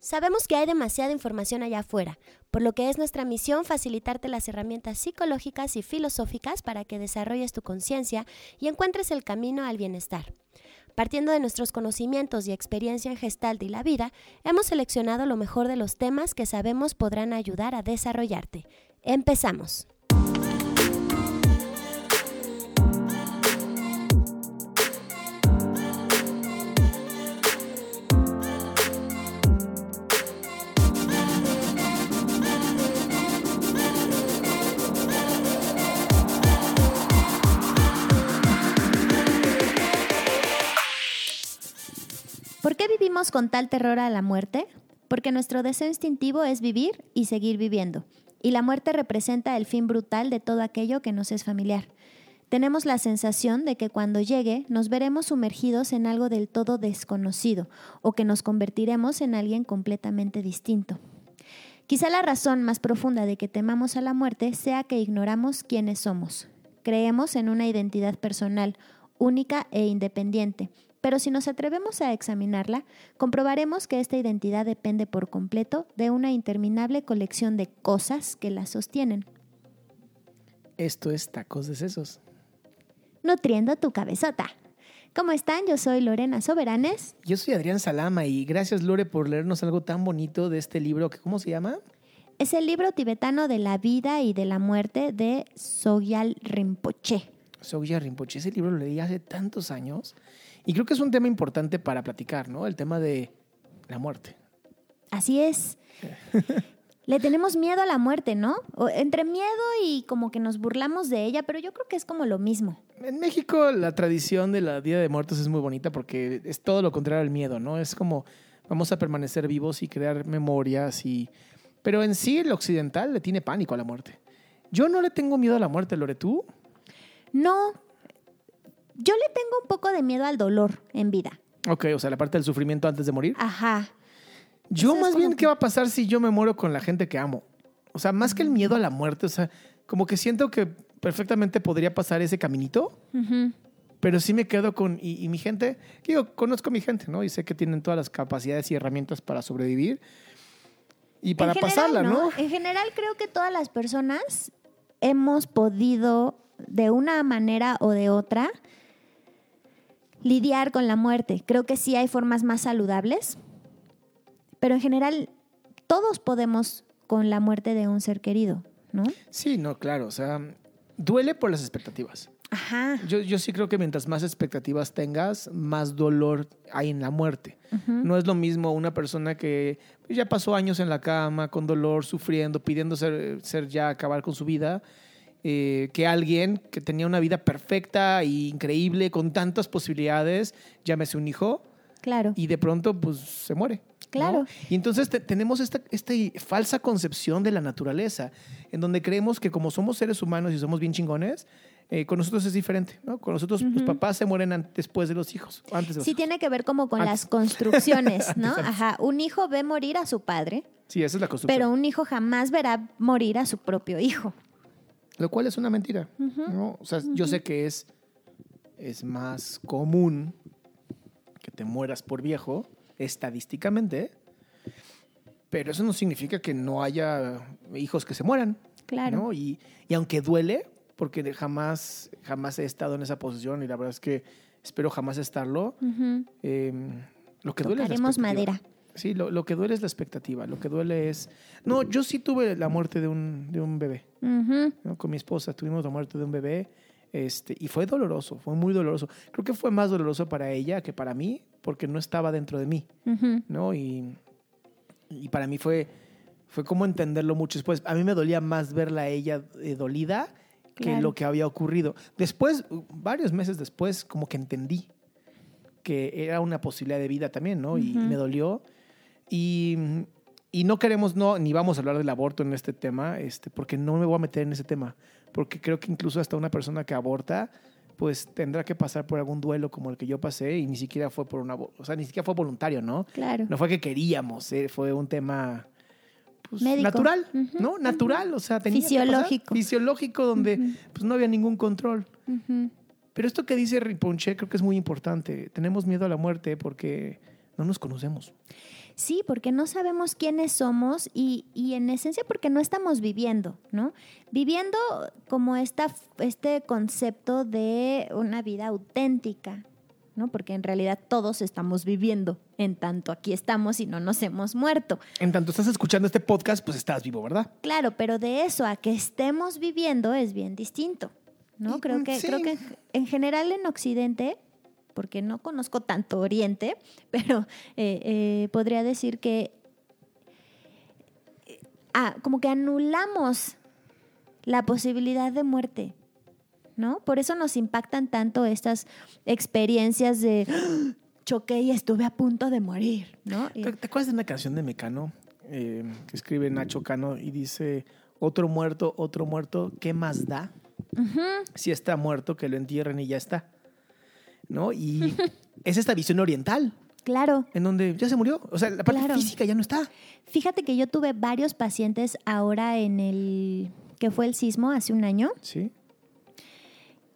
Sabemos que hay demasiada información allá afuera, por lo que es nuestra misión facilitarte las herramientas psicológicas y filosóficas para que desarrolles tu conciencia y encuentres el camino al bienestar. Partiendo de nuestros conocimientos y experiencia en Gestalt y la vida, hemos seleccionado lo mejor de los temas que sabemos podrán ayudar a desarrollarte. Empezamos. Con tal terror a la muerte? Porque nuestro deseo instintivo es vivir y seguir viviendo, y la muerte representa el fin brutal de todo aquello que nos es familiar. Tenemos la sensación de que cuando llegue nos veremos sumergidos en algo del todo desconocido o que nos convertiremos en alguien completamente distinto. Quizá la razón más profunda de que temamos a la muerte sea que ignoramos quiénes somos. Creemos en una identidad personal, única e independiente, pero si nos atrevemos a examinarla, comprobaremos que esta identidad depende por completo de una interminable colección de cosas que la sostienen. Esto es Tacos de Sesos. Nutriendo tu cabezota. ¿Cómo están? Yo soy Lorena Soberanes. Yo soy Adrián Salama y gracias Lore por leernos algo tan bonito de este libro que ¿cómo se llama? Es el libro tibetano de la vida y de la muerte de Sogyal Rinpoche. Sogyal Rinpoche, ese libro lo leí hace tantos años y creo que es un tema importante para platicar, ¿no? El tema de la muerte. Así es. Le tenemos miedo a la muerte, ¿no? entre miedo y como que nos burlamos de ella, pero yo creo que es como lo mismo. En México la tradición de la Día de Muertos es muy bonita porque es todo lo contrario al miedo, ¿no? Es como vamos a permanecer vivos y crear memorias y... Pero en sí el occidental le tiene pánico a la muerte. Yo no le tengo miedo a la muerte, Lore, ¿tú? No, yo le tengo un poco de miedo al dolor en vida. Ok, o sea, la parte del sufrimiento antes de morir. Ajá. Yo más bien, ¿qué va a pasar si yo me muero con la gente que amo? O sea, más que el miedo a la muerte, o sea, como que siento que perfectamente podría pasar ese caminito, pero sí me quedo con, y, mi gente, digo, conozco a mi gente, ¿no? Y sé que tienen todas las capacidades y herramientas para sobrevivir y para pasarla, ¿no? En general creo que todas las personas hemos podido, de una manera o de otra, lidiar con la muerte. Creo que sí hay formas más saludables, pero en general todos podemos con la muerte de un ser querido, ¿no? Sí, no, claro, o sea, duele por las expectativas. Ajá. Yo, yo sí creo que mientras más expectativas tengas, más dolor hay en la muerte. No es lo mismo una persona que ya pasó años en la cama, con dolor, sufriendo, pidiendo ser, ser ya acabar con su vida, eh, que alguien que tenía una vida perfecta e increíble, con tantas posibilidades, llámese un hijo. Claro. Y de pronto, pues, se muere. Claro. Y entonces tenemos esta, esta, falsa concepción de la naturaleza, en donde creemos que como somos seres humanos y somos bien chingones, eh, con nosotros es diferente, ¿no? Con nosotros los papás se mueren después de los hijos, antes de Sí, tiene que ver como con las construcciones, ¿no? Ajá, un hijo ve morir a su padre. Sí, esa es la construcción. Pero un hijo jamás verá morir a su propio hijo. Lo cual es una mentira. ¿no? O sea, yo sé que es, es más común que te mueras por viejo, estadísticamente, pero eso no significa que no haya hijos que se mueran. Claro. Y, y, aunque duele, porque jamás, jamás he estado en esa posición y la verdad es que espero jamás estarlo, em, lo que duele es madera. Sí, lo, lo, que duele es la expectativa. Lo que duele es. No, yo sí tuve la muerte de un, de un bebé. Con mi esposa tuvimos la muerte de un bebé. Este, y fue doloroso, fue muy doloroso. Creo que fue más doloroso para ella que para mí, porque no estaba dentro de mí. ¿no? Y, y, para mí fue, fue como entenderlo mucho después. A mí me dolía más verla a ella eh, dolida que lo que había ocurrido. Después, varios meses después, como que entendí que era una posibilidad de vida también, ¿no? Y me dolió. Y, y, no queremos, no, ni vamos a hablar del aborto en este tema, este, porque no me voy a meter en ese tema, porque creo que incluso hasta una persona que aborta, pues tendrá que pasar por algún duelo como el que yo pasé y ni siquiera fue por una, o sea, ni siquiera fue voluntario, ¿no? Claro. No fue que queríamos, eh, fue un tema pues, natural, ¿no? Natural, o sea, tenía fisiológico, fisiológico donde pues no había ningún control. Pero esto que dice Riponche creo que es muy importante. Tenemos miedo a la muerte porque no nos conocemos. Sí, porque no sabemos quiénes somos y, y en esencia porque no estamos viviendo, ¿no? Viviendo como esta, este concepto de una vida auténtica, ¿no? Porque en realidad todos estamos viviendo, en tanto aquí estamos y no nos hemos muerto. En tanto estás escuchando este podcast, pues estás vivo, ¿verdad? Claro, pero de eso a que estemos viviendo es bien distinto, ¿no? Creo que, sí. creo que en general en Occidente, porque no conozco tanto Oriente, pero eh, eh, podría decir que eh, ah, como que anulamos la posibilidad de muerte, ¿no? Por eso nos impactan tanto estas experiencias de "Ah, choqué y estuve a punto de morir, ¿no? ¿Te, te acuerdas de una canción de Mecano eh, que escribe Nacho Cano y dice, otro muerto, otro muerto, ¿qué más da? Si está muerto, que lo entierren y ya está. ¿No? Y es esta visión oriental, claro. en donde ya se murió. O sea, la parte Claro. física ya no está. Fíjate que yo tuve varios pacientes ahora en el que fue el sismo hace un año, Sí.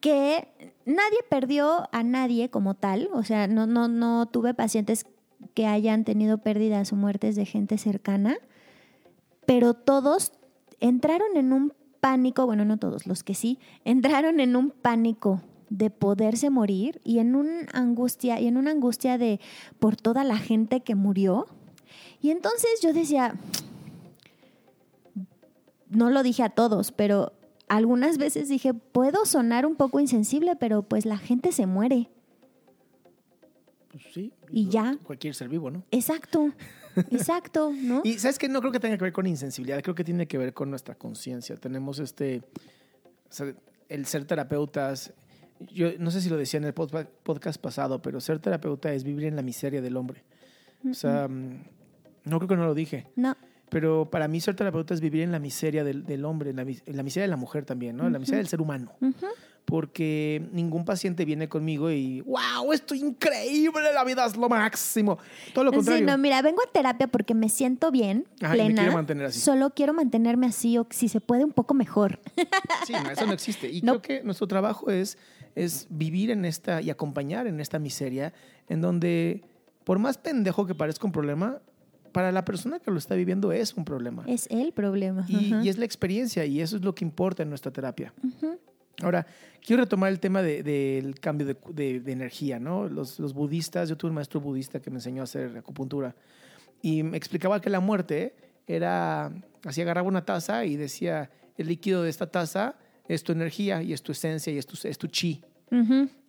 que nadie perdió a nadie como tal, o sea, no, no, no tuve pacientes que hayan tenido pérdidas o muertes de gente cercana, pero todos entraron en un pánico, bueno, no todos, los que sí, entraron en un pánico de poderse morir y en una angustia, y en una angustia de por toda la gente que murió. Y entonces yo decía, no lo dije a todos, pero algunas veces dije, puedo sonar un poco insensible, pero pues la gente se muere. Pues sí. Y ya. Cualquier ser vivo, ¿no? Exacto, exacto, ¿no? Y sabes que no creo que tenga que ver con insensibilidad, creo que tiene que ver con nuestra conciencia. Tenemos este, o sea, el ser terapeutas. Yo no sé si lo decía en el podca- podcast pasado, pero ser terapeuta es vivir en la miseria del hombre. O sea, mm, no creo que no lo dije, No, pero para mí ser terapeuta es vivir en la miseria del, del hombre, en la, en la miseria de la mujer también, ¿no? En la miseria del ser humano. Ujú. Porque ningún paciente viene conmigo y, wow, esto es increíble, la vida es lo máximo. Todo lo Sí, contrario. no, mira, vengo a terapia porque me siento bien, Ajá, y me plena. quiero mantener así. Solo quiero mantenerme así o si se puede un poco mejor. Sí, no, eso no existe. Y No. creo que nuestro trabajo es, es vivir en esta y acompañar en esta miseria, en donde, por más pendejo que parezca un problema, para la persona que lo está viviendo es un problema. Es el problema. Y, y es la experiencia, y eso es lo que importa en nuestra terapia. Ahora, quiero retomar el tema de- del cambio de, de- de energía, ¿no? Los, los budistas, yo tuve un maestro budista que me enseñó a hacer acupuntura y me explicaba que la muerte era, así agarraba una taza y decía, el líquido de esta taza es tu energía y es tu esencia y es tu, es tu chi.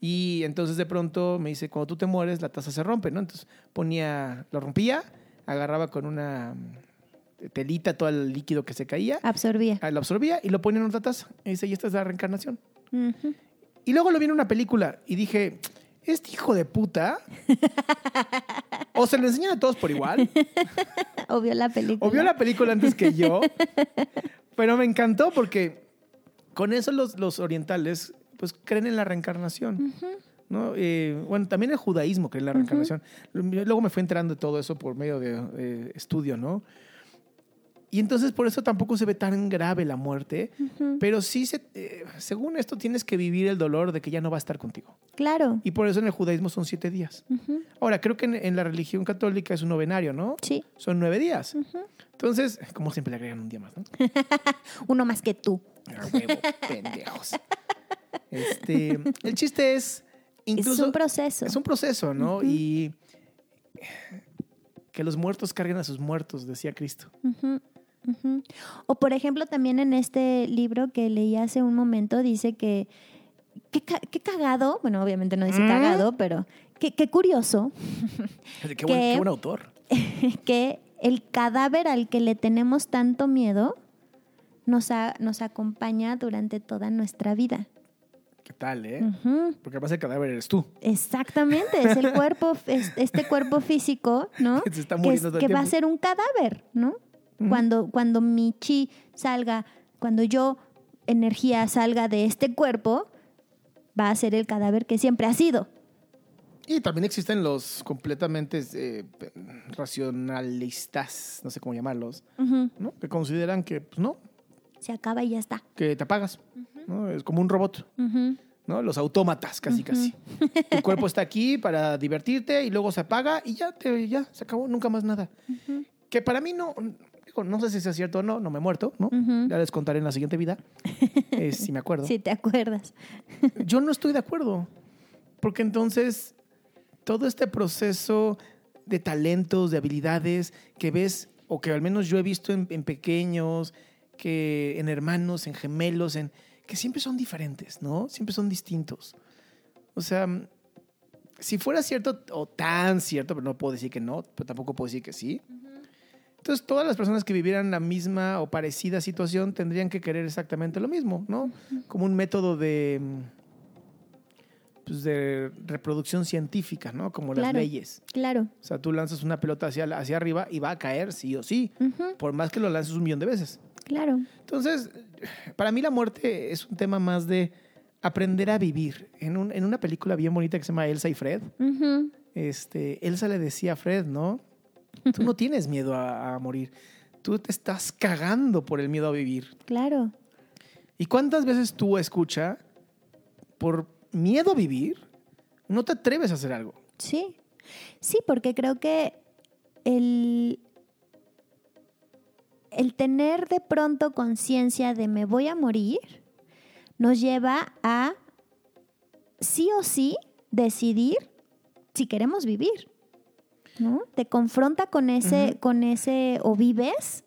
Y entonces de pronto me dice, cuando tú te mueres, la taza se rompe, ¿no? Entonces ponía, lo rompía, agarraba con una mm, telita todo el líquido que se caía, Absorbía. ah, lo absorbía y lo ponía en otra taza. Y dice, y esta es la reencarnación. Y luego lo vi en una película y dije, este hijo de puta, o se lo enseñan a todos por igual, O vio la película. o vio la película antes que yo, pero me encantó porque con eso los, los orientales pues creen en la reencarnación. ¿no? Eh, bueno, también el judaísmo cree en la reencarnación. Luego me fui enterando de todo eso por medio de eh, estudio, ¿no? Y entonces por eso tampoco se ve tan grave la muerte, pero sí, se, eh, según esto, tienes que vivir el dolor de que ya no va a estar contigo. Claro. Y por eso en el judaísmo son siete días. Ahora, creo que en, en la religión católica es un novenario, ¿no? Sí. Son nueve días. Entonces, como siempre le agregan un día más, ¿no? Uno más que tú. Huevo, pendejos. Este, el chiste es, incluso, es un proceso. es un proceso, ¿no? Y que los muertos carguen a sus muertos, decía Cristo. O por ejemplo, también en este libro que leí hace un momento dice que qué, ca- qué cagado, bueno, obviamente no dice Mm. cagado, pero qué, qué curioso Qué buen, Que- qué buen autor. que el cadáver al que le tenemos tanto miedo nos, a- nos acompaña durante toda nuestra vida. ¿Qué tal, eh? Ujú. Porque además el cadáver eres tú. Exactamente, es el cuerpo, es este cuerpo físico, ¿no? Que se está que, muriendo todo el que va a ser un cadáver, ¿no? Cuando, cuando mi chi salga, cuando yo, energía, salga de este cuerpo, va a ser el cadáver que siempre ha sido. Y también existen los completamente eh, racionalistas, no sé cómo llamarlos. ¿no? Que consideran que, pues no, Se acaba y ya está. que te apagas. ¿no? Es como un robot. ¿no? Los autómatas, casi, casi. Tu cuerpo está aquí para divertirte y luego se apaga y ya, te, ya se acabó, nunca más nada. Que para mí no, no sé si sea cierto o no, no me he muerto, ¿no? Ya les contaré en la siguiente vida, eh, si me acuerdo. Si te acuerdas. Yo no estoy de acuerdo, porque entonces todo este proceso de talentos, de habilidades que ves, o que al menos yo he visto en, en pequeños, que en hermanos, en gemelos, en que siempre son diferentes, ¿no? Siempre son distintos. O sea, si fuera cierto o tan cierto, pero no puedo decir que no, pero tampoco puedo decir que sí. Entonces, todas las personas que vivieran la misma o parecida situación tendrían que querer exactamente lo mismo, ¿no? Como un método de, pues, de reproducción científica, ¿no? Como las Claro. leyes. Claro. O sea, tú lanzas una pelota hacia, hacia arriba y va a caer sí o sí, por más que lo lances un millón de veces. Claro. Entonces, para mí la muerte es un tema más de aprender a vivir. En, un- en una película bien bonita que se llama Elsa y Fred, este, Elsa le decía a Fred, ¿no? Tú no tienes miedo a, a morir. Tú te estás cagando por el miedo a vivir. Claro. ¿Y cuántas veces tú escucha, por miedo a vivir, no te atreves a hacer algo? Sí. Sí, porque creo que el, el tener de pronto conciencia de me voy a morir nos lleva a sí o sí decidir si queremos vivir. ¿No? Te confronta con ese, con ese o vives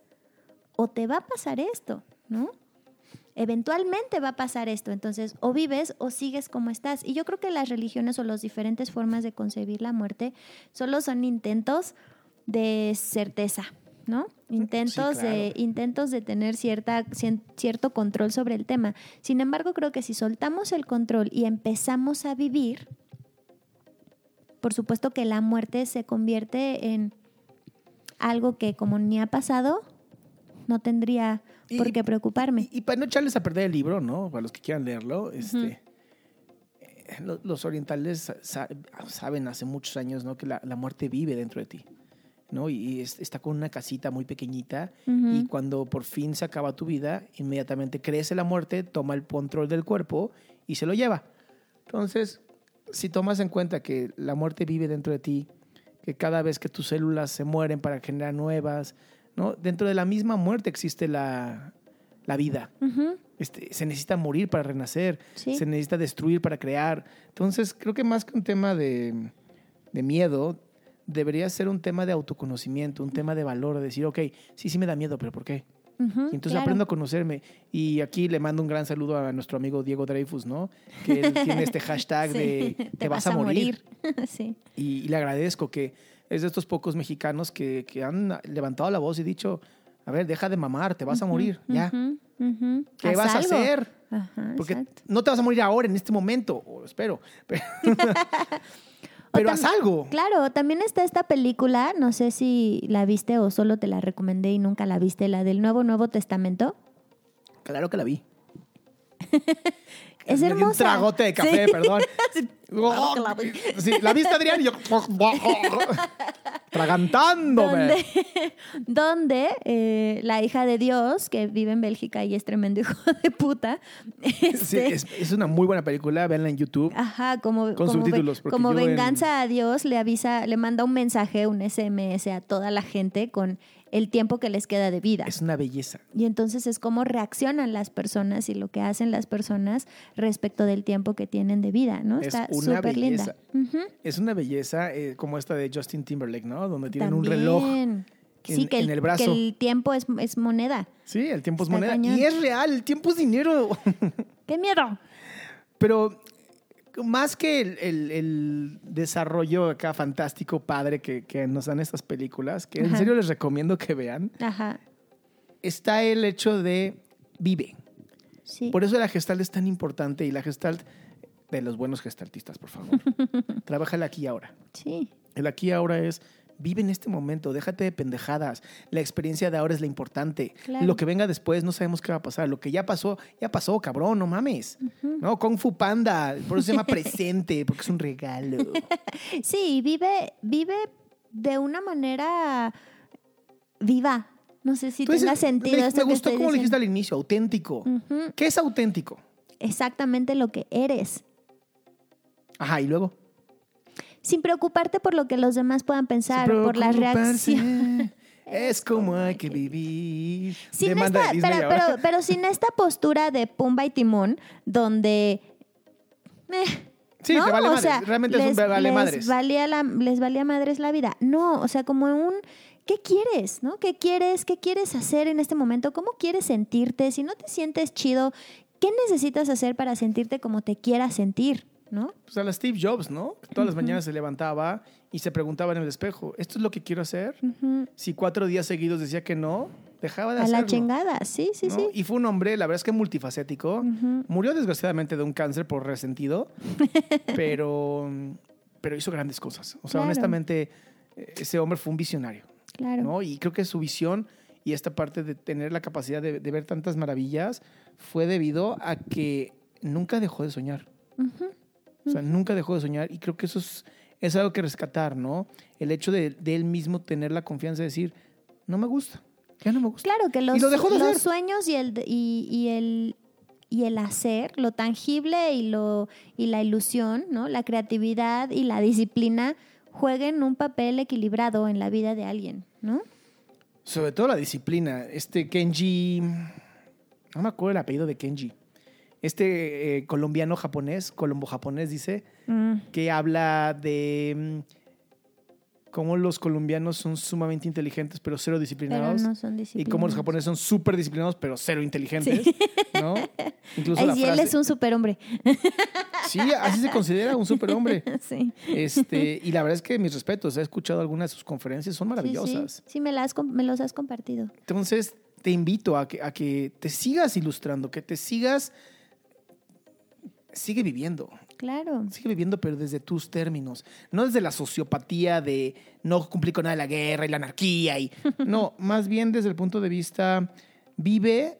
o te va a pasar esto, ¿no? Eventualmente va a pasar esto, entonces o vives o sigues como estás. Y yo creo que las religiones o las diferentes formas de concebir la muerte solo son intentos de certeza, ¿no? Intentos, de, claro. intentos de tener cierta, cien- cierto control sobre el tema. Sin embargo, creo que si soltamos el control y empezamos a vivir, por supuesto que la muerte se convierte en algo que como ni ha pasado, no tendría Y- por qué preocuparme. Y, y para no echarles a perder el libro, ¿no? Para los que quieran leerlo, este, eh, lo- los orientales sa- saben hace muchos años, ¿no? Que la, la muerte vive dentro de ti, ¿no? Y, y es- está con una casita muy pequeñita Ujú. y cuando por fin se acaba tu vida, inmediatamente crece la muerte, toma el control del cuerpo y se lo lleva. Entonces, si tomas en cuenta que la muerte vive dentro de ti, que cada vez que tus células se mueren para generar nuevas, ¿no? Dentro de la misma muerte existe la, la vida. Este, se necesita morir para renacer, Sí. se necesita destruir para crear. Entonces, creo que más que un tema de, de miedo, debería ser un tema de autoconocimiento, un tema de valor, de decir, ok, sí, sí me da miedo, pero ¿por qué? Y entonces claro. aprendo a conocerme. Y aquí le mando un gran saludo a nuestro amigo Diego Dreyfus, ¿no? Que él tiene este hashtag Sí, de te, vas, a morir. sí. Y, y le agradezco que es de estos pocos mexicanos que, que han levantado la voz y dicho, a ver, deja de mamar, te vas a morir, ya. ¿Qué vas a hacer? Ajá, Porque exacto. no te vas a morir ahora, en este momento, o espero. Pero, pero haz algo. Claro, también está esta película, no sé si la viste o solo te la recomendé y nunca la viste, la del Nuevo Nuevo Testamento. Claro que la vi. Es di un hermosa. tragote de café, Sí. perdón. Que la vi. Sí, la viste, Adrián, y yo tragantándome. donde, donde eh, la hija de Dios, que vive en Bélgica y es tremendo hijo de puta, Sí, este, es, es una muy buena película, véanla en YouTube. Ajá, como, Con como, subtítulos, como en- venganza a Dios le avisa, le manda un mensaje, un SMS a toda la gente con el tiempo que les queda de vida. Es una belleza. Y entonces es cómo reaccionan las personas y lo que hacen las personas respecto del tiempo que tienen de vida, ¿no? Es Está una súper linda. belleza. Es una belleza eh, como esta de Justin Timberlake, ¿no? Donde tienen un reloj. También. Sí, en- que el, en el brazo. que el tiempo es, es moneda. Sí, el tiempo es moneda. cañón. Y es real, el tiempo es dinero. ¡Qué miedo! Pero más que el, el- el desarrollo acá fantástico, padre que, que nos dan estas películas, que en serio les recomiendo que vean, Ajá, está el hecho de vive. sí. Por eso la gestalt es tan importante y la gestalt de los buenos gestaltistas, por favor. Trabaja el aquí y ahora. Sí, El aquí y ahora es vive en este momento, déjate de pendejadas. La experiencia de ahora es la importante. Claro. Lo que venga después no sabemos qué va a pasar. Lo que ya pasó, ya pasó, cabrón, no mames. No, Kung Fu Panda, por eso se llama presente, porque es un regalo. sí, vive, vive de una manera viva. No sé si tenga sentido me, esto me que gustó como lo dijiste al inicio, auténtico. ¿Qué es auténtico? Exactamente lo que eres. Ajá, y luego. Sin preocuparte por lo que los demás puedan pensar, por las reacciones. Es como hay que vivir. Sin esta- pero, pero- pero sin esta postura de Pumba y Timón, donde... eh, Sí, ¿no? te vale O madres. sea, Realmente es un les- vale les madres. Valía la, les valía madres la vida. No, o sea, como un... ¿Qué quieres? ¿No? ¿Qué quieres? ¿Qué quieres hacer en este momento? ¿Cómo quieres sentirte? Si no te sientes chido, ¿qué necesitas hacer para sentirte como te quieras sentir? ¿No? Pues a la Steve Jobs, ¿no? Que todas las mañanas se levantaba y se preguntaba en el espejo, ¿esto es lo que quiero hacer? Si cuatro días seguidos decía que no, dejaba de A hacerlo. la chingada, sí, sí, ¿no? sí. Y fue un hombre, la verdad es que multifacético. Murió desgraciadamente de un cáncer por resentido, pero, pero hizo grandes cosas. O sea, Claro. honestamente, ese hombre fue un visionario. Claro. ¿no? Y creo que su visión y esta parte de tener la capacidad de, de ver tantas maravillas fue debido a que nunca dejó de soñar. O sea, nunca dejó de soñar y creo que eso es, es algo que rescatar, ¿no? El hecho de, de él mismo tener la confianza de decir, no me gusta, ya no me gusta. Claro que los, lo dejó de los sueños y el, y, y el y el hacer, lo tangible y lo y la ilusión, ¿no? La creatividad y la disciplina jueguen un papel equilibrado en la vida de alguien, ¿no? Sobre todo la disciplina. Este Kenji, no me acuerdo el apellido de Kenji. Este eh, colombiano japonés, colombo-japonés, dice, Mm, que habla de mm, cómo los colombianos son sumamente inteligentes, pero cero pero disciplinados. no son y cómo los japoneses son súper disciplinados, pero cero inteligentes. ¿no? Incluso Ay, la él frase- es un superhombre. Sí, así se considera un superhombre. sí. Este, y la verdad es que mis respetos, he escuchado algunas de sus conferencias, son maravillosas. Sí, sí, me, las, me los has compartido. Entonces, te invito a que, a que te sigas ilustrando, que te sigas. Sigue viviendo, Claro. sigue viviendo, pero desde tus términos. No desde la sociopatía de no cumplir con nada de la guerra y la anarquía. Y, no, más bien desde el punto de vista, vive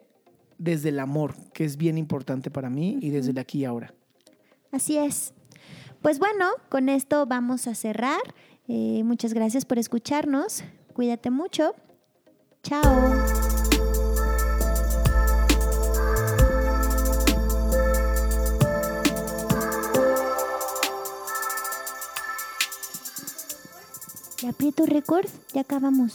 desde el amor, que es bien importante para mí, y desde el aquí y ahora. Así es. Pues bueno, con esto vamos a cerrar. Eh, muchas gracias por escucharnos. Cuídate mucho. Chao. Le aprieto record, ya acabamos.